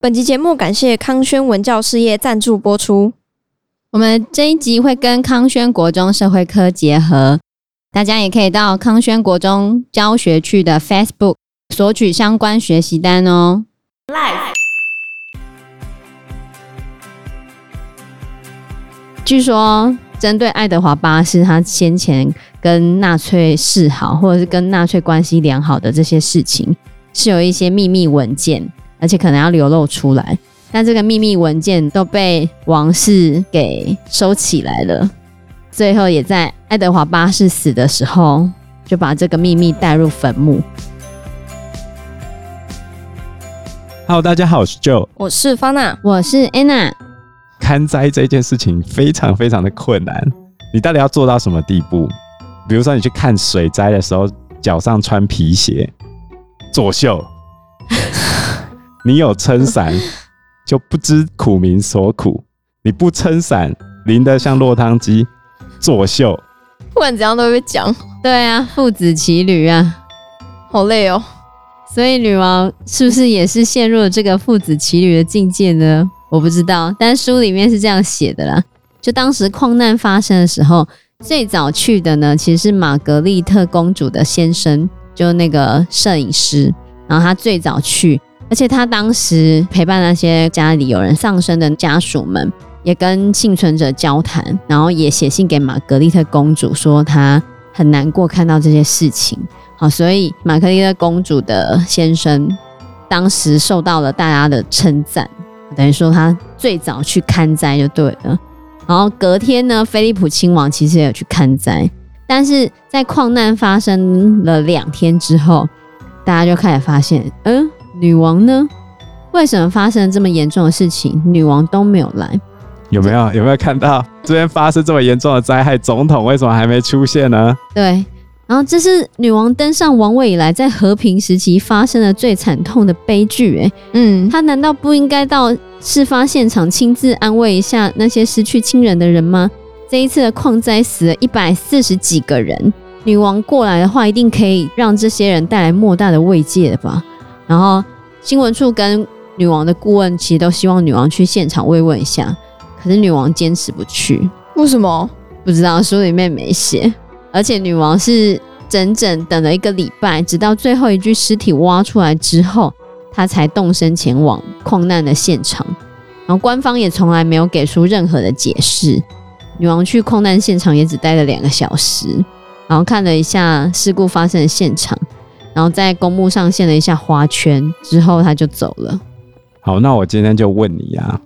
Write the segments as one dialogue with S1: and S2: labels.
S1: 本集节目感谢康轩文教事业赞助播出。
S2: 我们这一集会跟康轩国中社会科结合，大家也可以到康轩国中教学区的 Facebook 索取相关学习单哦。据说，针对爱德华八世他先前跟纳粹示好，或者是跟纳粹关系良好的这些事情，是有一些秘密文件。而且可能要流露出来，但这个秘密文件都被王室给收起来了。最后也在爱德华八世死的时候，就把这个秘密带入坟墓。
S3: Hello，大家好，我是 Joe，
S1: 我是 Fana，
S2: 我是 Anna。
S3: 看灾这件事情非常非常的困难，你到底要做到什么地步？比如说你去看水灾的时候，脚上穿皮鞋，作秀。你有撑伞，就不知苦民所苦；你不撑伞，淋得像落汤鸡，作秀。
S1: 不管怎样都会被讲。
S2: 对啊，父子骑驴啊，
S1: 好累哦。
S2: 所以女王是不是也是陷入了这个父子骑驴的境界呢？我不知道，但书里面是这样写的啦。就当时矿难发生的时候，最早去的呢，其实是玛格丽特公主的先生，就那个摄影师，然后他最早去。而且他当时陪伴那些家里有人丧生的家属们，也跟幸存者交谈，然后也写信给玛格丽特公主，说他很难过看到这些事情。好，所以玛格丽特公主的先生当时受到了大家的称赞，等于说他最早去看灾就对了。然后隔天呢，菲利普亲王其实也有去看灾，但是在矿难发生了两天之后，大家就开始发现，嗯。女王呢？为什么发生这么严重的事情，女王都没有来？
S3: 有没有有没有看到这边发生这么严重的灾害，总统为什么还没出现呢？
S2: 对，然后这是女王登上王位以来在和平时期发生的最惨痛的悲剧。哎，嗯，她难道不应该到事发现场亲自安慰一下那些失去亲人的人吗？这一次的矿灾死了一百四十几个人，女王过来的话，一定可以让这些人带来莫大的慰藉的吧？然后新闻处跟女王的顾问其实都希望女王去现场慰问一下，可是女王坚持不去。
S1: 为什么？
S2: 不知道，书里面没写。而且女王是整整等了一个礼拜，直到最后一具尸体挖出来之后，她才动身前往矿难的现场。然后官方也从来没有给出任何的解释。女王去矿难现场也只待了两个小时，然后看了一下事故发生的现场。然后在公墓上献了一下花圈之后，他就走了。
S3: 好，那我今天就问你啊，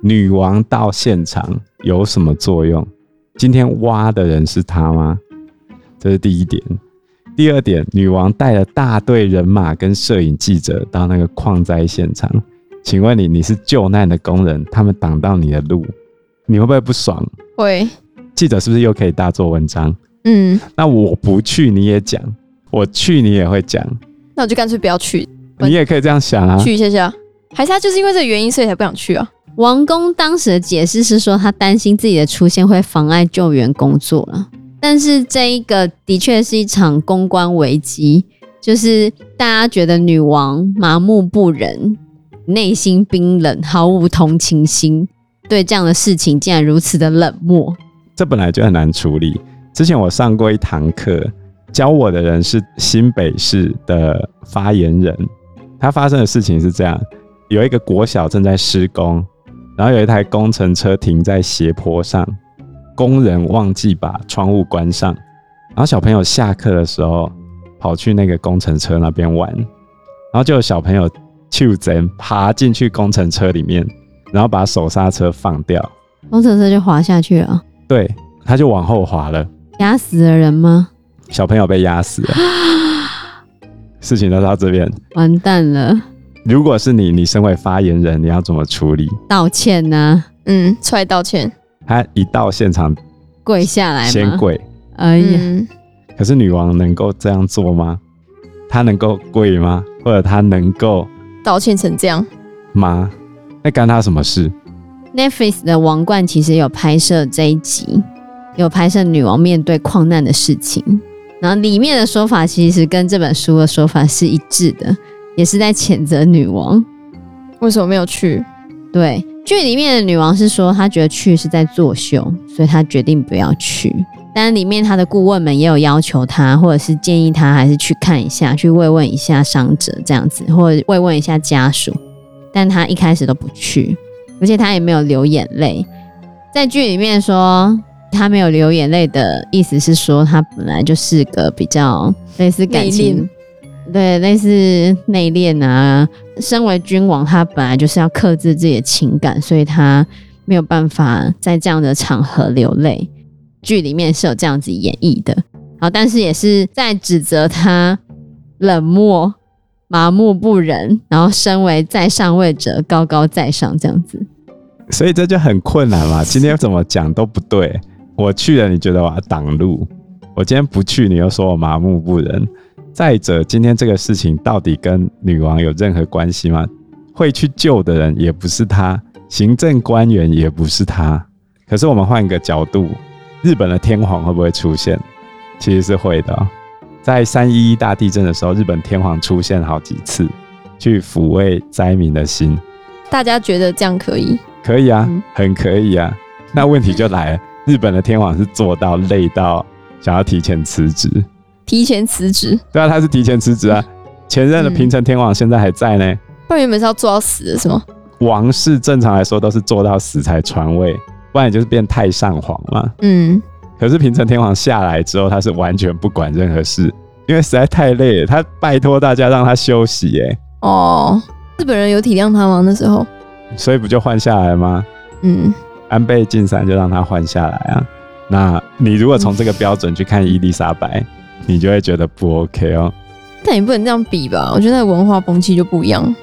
S3: 女王到现场有什么作用？今天挖的人是她吗？这是第一点。第二点，女王带了大队人马跟摄影记者到那个矿灾现场，请问你，你是救难的工人，他们挡到你的路，你会不会不爽？
S1: 会。
S3: 记者是不是又可以大做文章？
S1: 嗯。
S3: 那我不去，你也讲。我去，你也会讲，
S1: 那我就干脆不要去。
S3: 你也可以这样想啊，
S1: 去一下下，还是他就是因为这个原因，所以才不想去啊？
S2: 王宫当时的解释是说，他担心自己的出现会妨碍救援工作了。但是这一个的确是一场公关危机，就是大家觉得女王麻木不仁，内心冰冷，毫无同情心，对这样的事情竟然如此的冷漠。
S3: 这本来就很难处理。之前我上过一堂课。教我的人是新北市的发言人，他发生的事情是这样：有一个国小正在施工，然后有一台工程车停在斜坡上，工人忘记把窗户关上，然后小朋友下课的时候跑去那个工程车那边玩，然后就有小朋友就贼爬进去工程车里面，然后把手刹车放掉，
S2: 工程车就滑下去了。
S3: 对，他就往后滑了，
S2: 压死了人吗？
S3: 小朋友被压死了，事情都到这边，
S2: 完蛋了。
S3: 如果是你，你身为发言人，你要怎么处理？
S2: 道歉呢、啊？
S1: 嗯，出来道歉。
S3: 他一到现场，
S2: 跪下来，
S3: 先跪。
S2: 哎呀、嗯，
S3: 可是女王能够这样做吗？她能够跪吗？或者她能够
S1: 道歉成这样
S3: 吗？那干她什么事
S2: ？Netflix 的《王冠》其实有拍摄这一集，有拍摄女王面对矿难的事情。然后里面的说法其实跟这本书的说法是一致的，也是在谴责女王。
S1: 为什么没有去？
S2: 对，剧里面的女王是说她觉得去是在作秀，所以她决定不要去。但里面她的顾问们也有要求她，或者是建议她还是去看一下，去慰问一下伤者这样子，或者慰问一下家属。但她一开始都不去，而且她也没有流眼泪。在剧里面说她没有流眼泪的意思是说，他本来就是个比较类似感情。对，类似内敛啊。身为君王，他本来就是要克制自己的情感，所以他没有办法在这样的场合流泪。剧里面是有这样子演绎的，然后但是也是在指责他冷漠、麻木不仁，然后身为在上位者高高在上这样子。
S3: 所以这就很困难嘛。今天怎么讲都不对，我去了，你觉得我要挡路；我今天不去，你又说我麻木不仁。再者，今天这个事情到底跟女王有任何关系吗？会去救的人也不是他，行政官员也不是他。可是我们换一个角度，日本的天皇会不会出现？其实是会的喔。在三一一大地震的时候，日本天皇出现好几次，去抚慰灾民的心。
S1: 大家觉得这样可以？
S3: 可以啊，很可以啊。那问题就来了，日本的天皇是做到累到想要提前辞职。
S1: 提前辞职？
S3: 对啊，他是提前辞职啊。前任的平成天皇现在还在呢。
S1: 不然原本是要做到死的是吗？
S3: 王室正常来说都是做到死才传位，不然也就是变太上皇嘛。
S1: 嗯。
S3: 可是平成天皇下来之后，他是完全不管任何事，因为实在太累了，他拜托大家让他休息。哎。
S1: 哦，日本人有体谅他吗？那时候？
S3: 所以不就换下来吗？
S1: 嗯。安
S3: 倍晋三就让他换下来啊。那你如果从这个标准去看伊丽莎白，你就会觉得不 OK 哦
S1: 但也不能这样比吧？我觉得文化风气就不一样。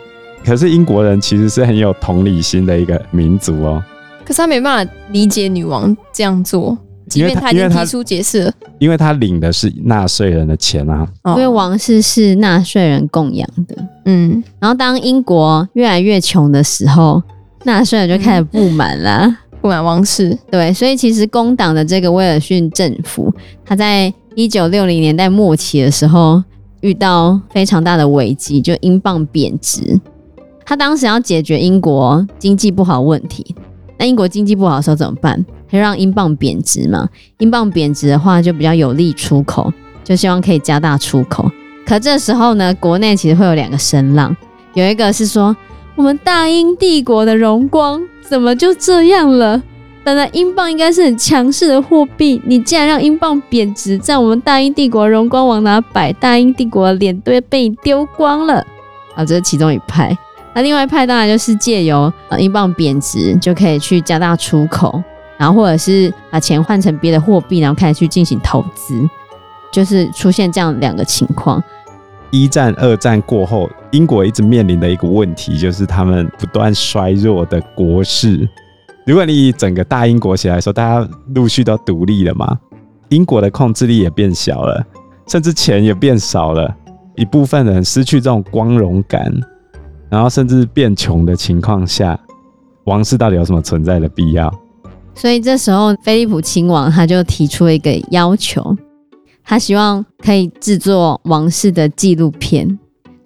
S3: 可是英国人其实是很有同理心的一个民族哦。
S1: 可是他没办法理解女王这样做，即便他已经提出解释了，
S3: 因为他领的是纳税人的钱啊。
S2: 因为王室是纳税人供养的，嗯。然后当英国越来越穷的时候，纳税人就开始不满了，
S1: 不满王室。
S2: 对，所以其实工党的这个威尔逊政府，他在一九六零年代末期的时候，遇到非常大的危机，就英镑贬值。他当时要解决英国经济不好问题，那英国经济不好的时候怎么办？他就让英镑贬值嘛。英镑贬值的话，就比较有利出口，就希望可以加大出口。可这时候呢，国内其实会有两个声浪，有一个是说，我们大英帝国的荣光怎么就这样了？本来英镑应该是很强势的货币，你竟然让英镑贬值，在我们大英帝国荣光往哪摆？大英帝国的脸都被你丢光了。啊，这是其中一派。那另外一派当然就是借由呃英镑贬值就可以去加大出口，然后或者是把钱换成别的货币，然后开始去进行投资，就是出现这样两个情况。
S3: 一战、二战过后，英国一直面临的一个问题就是他们不断衰弱的国势。如果你以整个大英国起来说，大家陆续都独立了嘛，英国的控制力也变小了，甚至钱也变少了，一部分人失去这种光荣感，然后甚至变穷的情况下，王室到底有什么存在的必要？
S2: 所以这时候，菲利普亲王他就提出了一个要求，他希望可以制作王室的纪录片。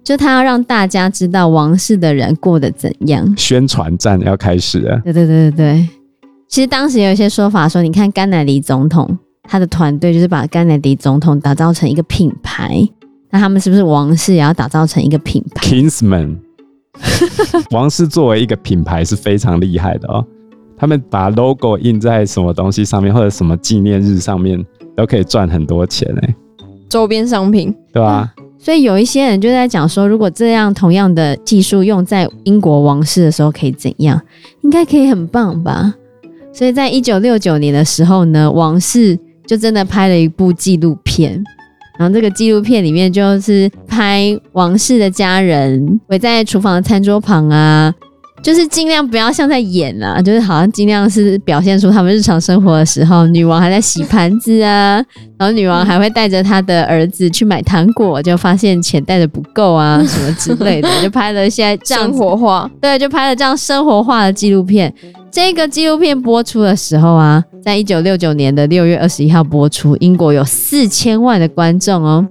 S2: 就他要让大家知道王室的人过得怎样，
S3: 宣传战要开始了。
S2: 对对对对对，其实当时有一些说法说，你看甘乃迪总统他的团队就是把甘乃迪总统打造成一个品牌，那他们是不是王室也要打造成一个品牌
S3: ？Kingsman，王室作为一个品牌是非常厉害的哦，他们把 logo 印在什么东西上面或者什么纪念日上面都可以赚很多钱哎，
S1: 周边商品。
S3: 对吧？
S2: 所以有一些人就在讲说，如果这样同样的技术用在英国王室的时候可以怎样？应该可以很棒吧？所以在一九六九年的时候呢，王室就真的拍了一部纪录片，然后这个纪录片里面就是拍王室的家人围在厨房的餐桌旁啊。就是尽量不要像在演啊，就是好像尽量是表现出他们日常生活的时候，女王还在洗盘子啊，然后女王还会带着她的儿子去买糖果，就发现钱带的不够啊，什么之类的，就拍了一些这样
S1: 生活化，
S2: 对，就拍了这样生活化的纪录片。这个纪录片播出的时候啊，在一九六九年的六月二十一号播出，英国有四千万的观众哦，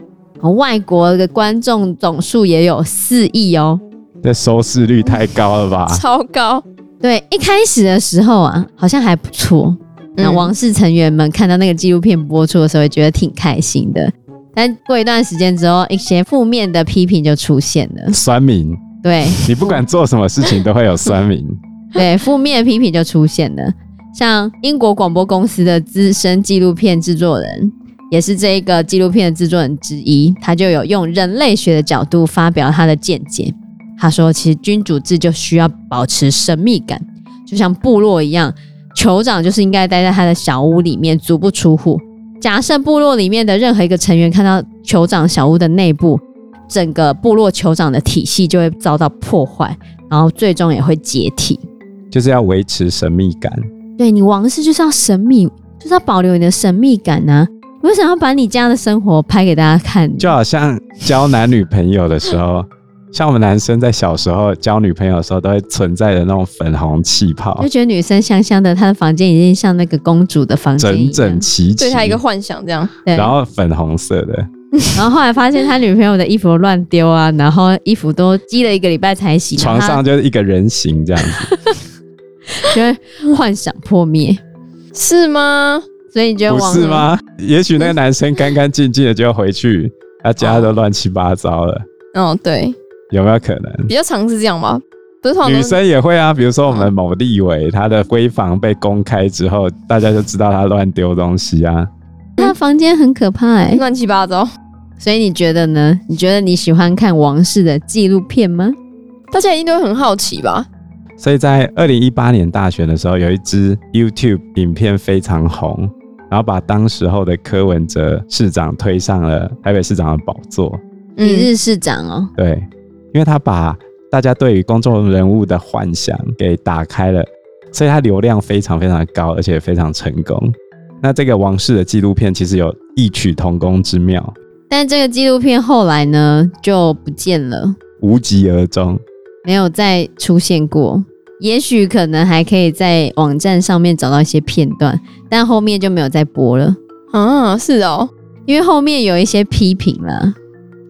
S2: 外国的观众总数也有四亿哦。
S3: 这收视率太高了吧？
S1: 超高。
S2: 对，一开始的时候啊，好像还不错。那王室成员们看到那个纪录片播出的时候，也觉得挺开心的。但过一段时间之后，一些负面的批评就出现了。
S3: 酸民，
S2: 对，
S3: 你不管做什么事情都会有酸民。
S2: 对，负面批评就出现了。像英国广播公司的资深纪录片制作人，也是这一个纪录片的制作人之一，他就有用人类学的角度发表他的见解。他说：“其实君主制就需要保持神秘感，就像部落一样，酋长就是应该待在他的小屋里面，足不出户。假设部落里面的任何一个成员看到酋长小屋的内部，整个部落酋长的体系就会遭到破坏，然后最终也会解体。
S3: 就是要维持神秘感。
S2: 对，你王室就是要神秘，就是要保留你的神秘感呢、啊。你为什么要把你家的生活拍给大家看？
S3: 就好像交男女朋友的时候。”像我们男生在小时候交女朋友的时候，都会存在的那种粉红气泡，
S2: 就觉得女生香香的，她的房间已经像那个公主的房间，
S3: 整整齐齐，
S1: 对她一个幻想这样。
S2: 对，
S3: 然后粉红色的，
S2: 然后后来发现他女朋友的衣服乱丢啊，然后衣服都积了一个礼拜才洗，
S3: 床上就是一个人形这样子，
S2: 就会幻想破灭，
S1: 是吗？
S2: 所以你觉得
S3: 不是吗？也许那个男生干干净净的就回去，他家都乱七八糟了。
S1: 哦，对。
S3: 有没有可能？
S1: 比较常是这样吗？不是，
S3: 女生也会啊。比如说，我们某立委他的闺房被公开之后，大家就知道他乱丢东西啊。
S2: 那房间很可怕哎、欸，
S1: 乱七八糟。
S2: 所以你觉得呢？你觉得你喜欢看王室的纪录片吗？
S1: 大家一定都会很好奇吧？
S3: 所以在二零一八年大选的时候，有一支 YouTube 影片非常红，然后把当时候的柯文哲市长推上了台北市长的宝座。
S2: 一日市长哦，
S3: 对。因为他把大家对于公众人物的幻想给打开了，所以他流量非常非常高，而且非常成功。那这个王室的纪录片其实有异曲同工之妙，
S2: 但这个纪录片后来呢就不见了，
S3: 无疾而终，
S2: 没有再出现过。也许可能还可以在网站上面找到一些片段，但后面就没有再播了。
S1: 啊，是哦，
S2: 因为后面有一些批评了。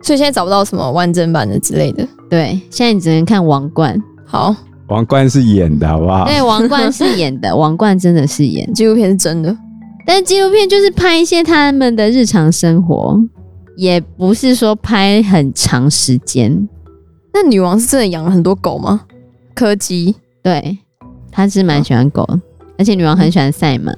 S1: 所以现在找不到什么完整版的之类的。
S2: 对，现在你只能看王冠。
S1: 好，
S3: 王冠是演的，好不好？
S2: 对，王冠是演的，王冠真的是演。
S1: 纪录片是真的，
S2: 但是纪录片就是拍一些他们的日常生活，也不是说拍很长时间。
S1: 那女王是真的养了很多狗吗？柯基，
S2: 对，她是蛮喜欢狗，哦，而且女王很喜欢赛马。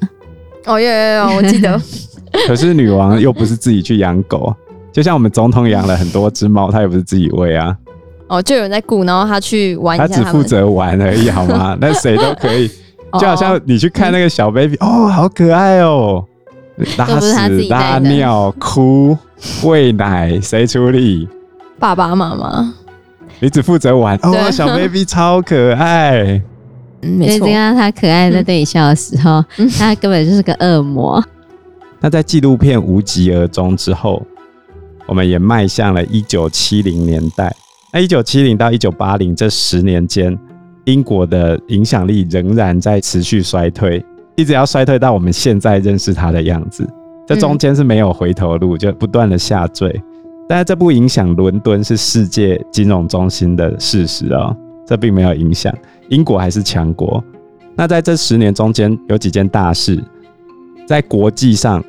S1: 哦，有有有，我记得。
S3: 可是女王又不是自己去养狗。就像我们总统养了很多只猫，她也不是自己喂啊。
S1: 哦，就有人在顾，然后他去玩一下他。
S3: 他只负责玩而已，好吗？那谁都可以。就好像你去看那个小 baby，哦，好可爱哦，拉屎、拉尿、哭、喂奶，谁处理？
S1: 爸爸妈妈。
S3: 你只负责玩。哦，小 baby 超可爱。
S2: 嗯，没错。看到他可爱在对你笑的时候，嗯、他根本就是个恶魔。
S3: 那在纪录片无疾而终之后。我们也迈向了一九七零年代。那一九七零到一九八零这十年间，英国的影响力仍然在持续衰退，一直要衰退到我们现在认识它的样子。这中间是没有回头路，就不断的下坠。但是这不影响伦敦是世界金融中心的事实哦，这并没有影响，英国还是强国。那在这十年中间，有几件大事，在国际上。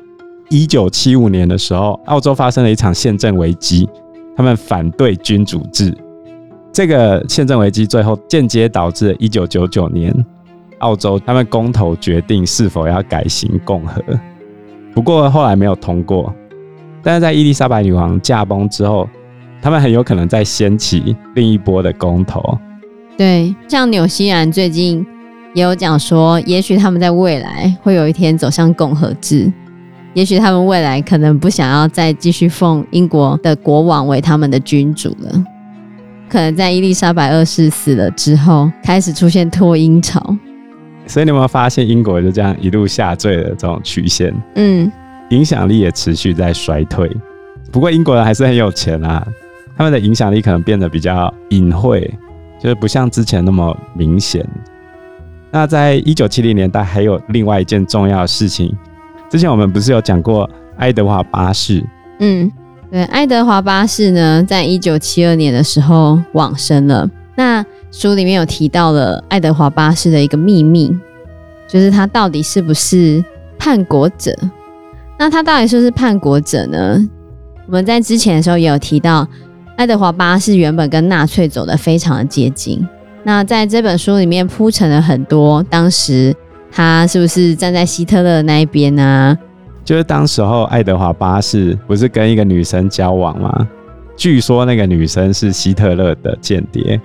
S3: 一九七五年的时候，澳洲发生了一场宪政危机，他们反对君主制。这个宪政危机最后间接导致一九九九年，澳洲他们公投决定是否要改行共和，不过后来没有通过。但是在伊丽莎白女王驾崩之后，他们很有可能再掀起另一波的公投。
S2: 对，像纽西兰最近也有讲说，也许他们在未来会有一天走向共和制。也许他们未来可能不想要再继续奉英国的国王为他们的君主了，可能在伊丽莎白二世死了之后，开始出现脱英潮。
S3: 所以你有没有发现英国就这样一路下坠的这种曲线？
S1: 嗯，
S3: 影响力也持续在衰退。不过英国人还是很有钱啊，他们的影响力可能变得比较隐晦，就是不像之前那么明显。那在一九七零年代，还有另外一件重要的事情。之前我们不是有讲过爱德华八世？
S2: 嗯，对，爱德华八世呢，在一九七二年的时候往生了。那书里面有提到了爱德华八世的一个秘密，就是他到底是不是叛国者？那他到底是不是叛国者呢？我们在之前的时候也有提到，爱德华八世原本跟纳粹走得非常的接近。那在这本书里面铺陈了很多，当时他是不是站在希特勒那一边呢？
S3: 就是当时候爱德华八世不是跟一个女生交往吗？据说那个女生是希特勒的间谍。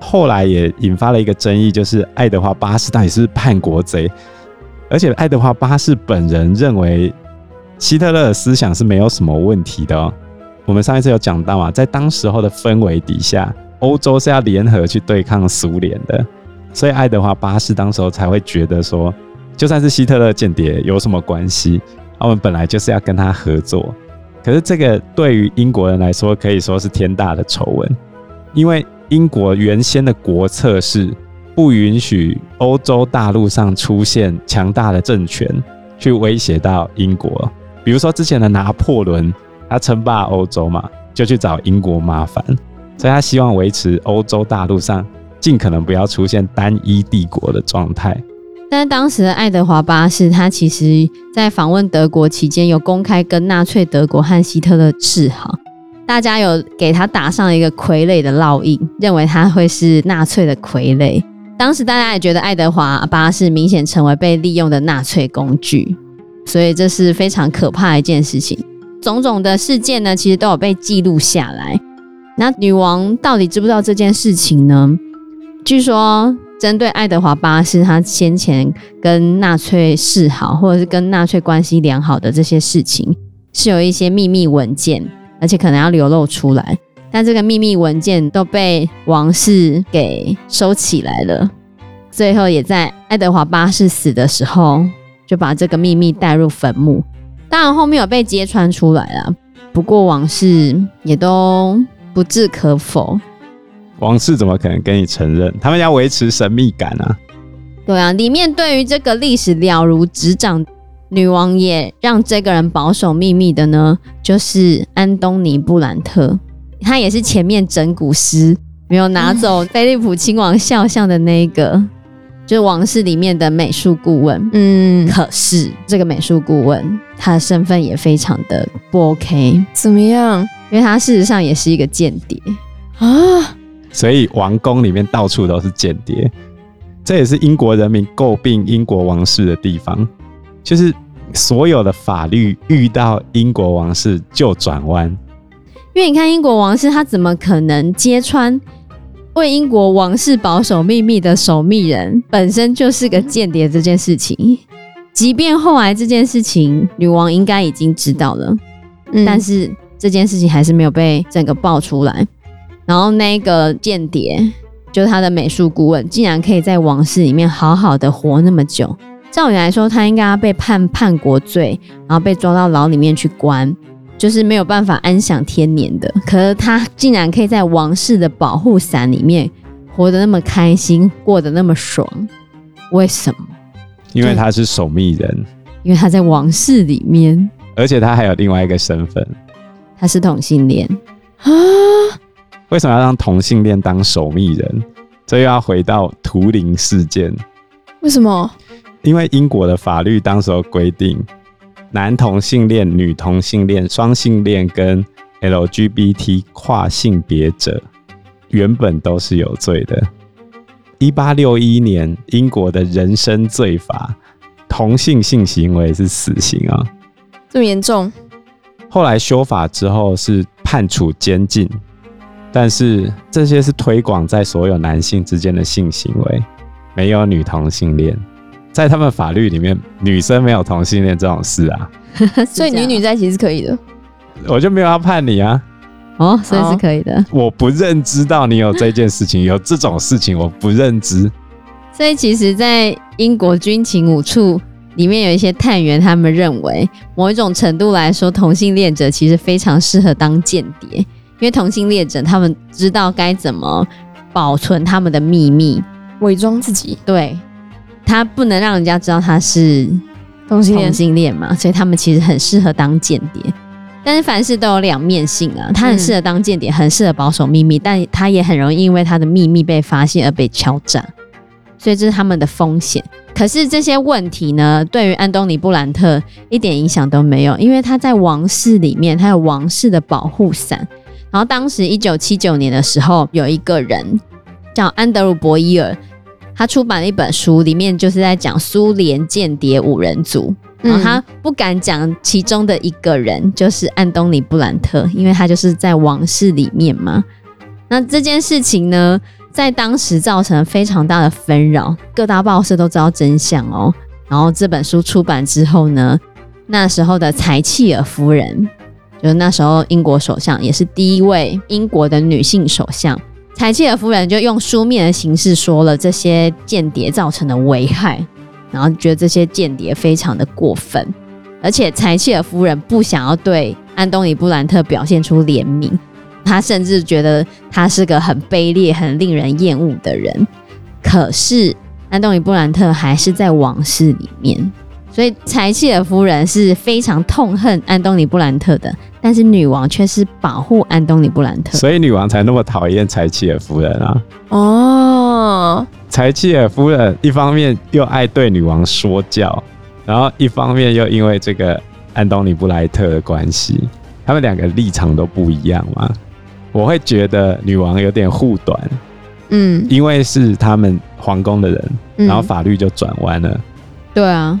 S3: 后来也引发了一个争议，就是爱德华八世到底是叛国贼？而且爱德华八世本人认为。希特勒的思想是没有什么问题的哦。我们上一次有讲到啊，在当时候的氛围底下，欧洲是要联合去对抗苏联的，所以爱德华八世当时候才会觉得说，就算是希特勒间谍有什么关系？我们本来就是要跟他合作。可是这个对于英国人来说可以说是天大的丑闻，因为英国原先的国策是不允许欧洲大陆上出现强大的政权去威胁到英国。比如说之前的拿破仑，他称霸欧洲嘛，就去找英国麻烦，所以他希望维持欧洲大陆上尽可能不要出现单一帝国的状态。
S2: 但当时的爱德华八世，他其实在访问德国期间，有公开跟纳粹德国和希特勒示好，大家有给他打上一个傀儡的烙印，认为他会是纳粹的傀儡。当时大家也觉得爱德华八世明显成为被利用的纳粹工具。所以这是非常可怕的一件事情。种种的事件呢，其实都有被记录下来。那女王到底知不知道这件事情呢？据说，针对爱德华八世他先前跟纳粹示好，或者是跟纳粹关系良好的这些事情，是有一些秘密文件，而且可能要流露出来。但这个秘密文件都被王室给收起来了。最后，也在爱德华八世死的时候。就把这个秘密带入坟墓，当然后面有被揭穿出来了。不过王室也都不置可否。
S3: 王室怎么可能跟你承认？他们要维持神秘感啊。
S2: 对啊，里面对于这个历史了如指掌，女王也让这个人保守秘密的呢，就是安东尼布兰特，他也是前面整蛊师没有拿走菲利普亲王肖像的那一个。就是王室里面的美术顾问，嗯，可是这个美术顾问他的身份也非常的不 OK，
S1: 怎么样？
S2: 因为他事实上也是一个间谍
S1: 啊，
S3: 所以王宫里面到处都是间谍，这也是英国人民诟病英国王室的地方，就是所有的法律遇到英国王室就转弯，
S2: 因为你看英国王室他怎么可能揭穿？为英国王室保守秘密的守密人本身就是个间谍，这件事情，即便后来这件事情女王应该已经知道了，嗯，但是这件事情还是没有被整个爆出来。然后那个间谍，就是他的美术顾问，竟然可以在王室里面好好的活那么久。照理来说，他应该要被判叛国罪，然后被抓到牢里面去关。就是没有办法安享天年的，可是他竟然可以在王室的保护伞里面活得那么开心，过得那么爽，为什么？
S3: 因为他是守密人，
S2: 因为他在王室里面，
S3: 而且他还有另外一个身份，
S2: 他是同性恋啊？
S3: 为什么要让同性恋当守密人？这又要回到图灵事件，
S1: 为什么？
S3: 因为英国的法律当时候规定。男同性恋、女同性恋、双性恋跟 LGBT 跨性别者，原本都是有罪的。一八六一年，英国的人身罪法，同性性行为是死刑啊，
S1: 这么严重？
S3: 后来修法之后是判处监禁，但是这些是推广在所有男性之间的性行为，没有女同性恋。在他们法律里面，女生没有同性恋这种事啊，
S1: 所以女女在一起是可以的。
S3: 我就没有要判你啊，
S2: 哦，所以是可以的。
S1: Oh.
S3: 我不认知到你有这件事情，有这种事情，我不认知。
S2: 所以其实，在英国军情五处里面有一些探员，他们认为，某一种程度来说，同性恋者其实非常适合当间谍，因为同性恋者他们知道该怎么保存他们的秘密，
S1: 伪装自己。
S2: 对。他不能让人家知道他是同性恋嘛，所以他们其实很适合当间谍。但是凡事都有两面性啊，他很适合当间谍，很适合保守秘密，但他也很容易因为他的秘密被发现而被敲诈，所以这是他们的风险。可是这些问题呢，对于安东尼布兰特一点影响都没有，因为他在王室里面，他有王室的保护伞。然后当时一九七九年的时候，有一个人叫安德鲁·博伊尔，他出版了一本书，里面就是在讲苏联间谍五人组。然后他不敢讲其中的一个人，就是安东尼布兰特，因为他就是在王室里面嘛。那这件事情呢，在当时造成非常大的纷扰，各大报社都知道真相哦。然后这本书出版之后呢，那时候的柴契尔夫人，就是那时候英国首相，也是第一位英国的女性首相，柴契尔夫人就用书面的形式说了这些间谍造成的危害。然后觉得这些间谍非常的过分，而且柴契尔夫人不想要对安东尼布兰特表现出怜悯，她甚至觉得他是个很卑劣、很令人厌恶的人。可是安东尼布兰特还是在王室里面，所以柴契尔夫人是非常痛恨安东尼布兰特的，但是女王却是保护安东尼布兰特，
S3: 所以女王才那么讨厌柴契尔夫人啊。
S1: 哦。
S3: 柴契尔夫人一方面又爱对女王说教，然后一方面又因为这个安东尼布莱特的关系，他们两个立场都不一样嘛。我会觉得女王有点护短，嗯，因为是他们皇宫的人，然后法律就转弯了。
S2: 对啊。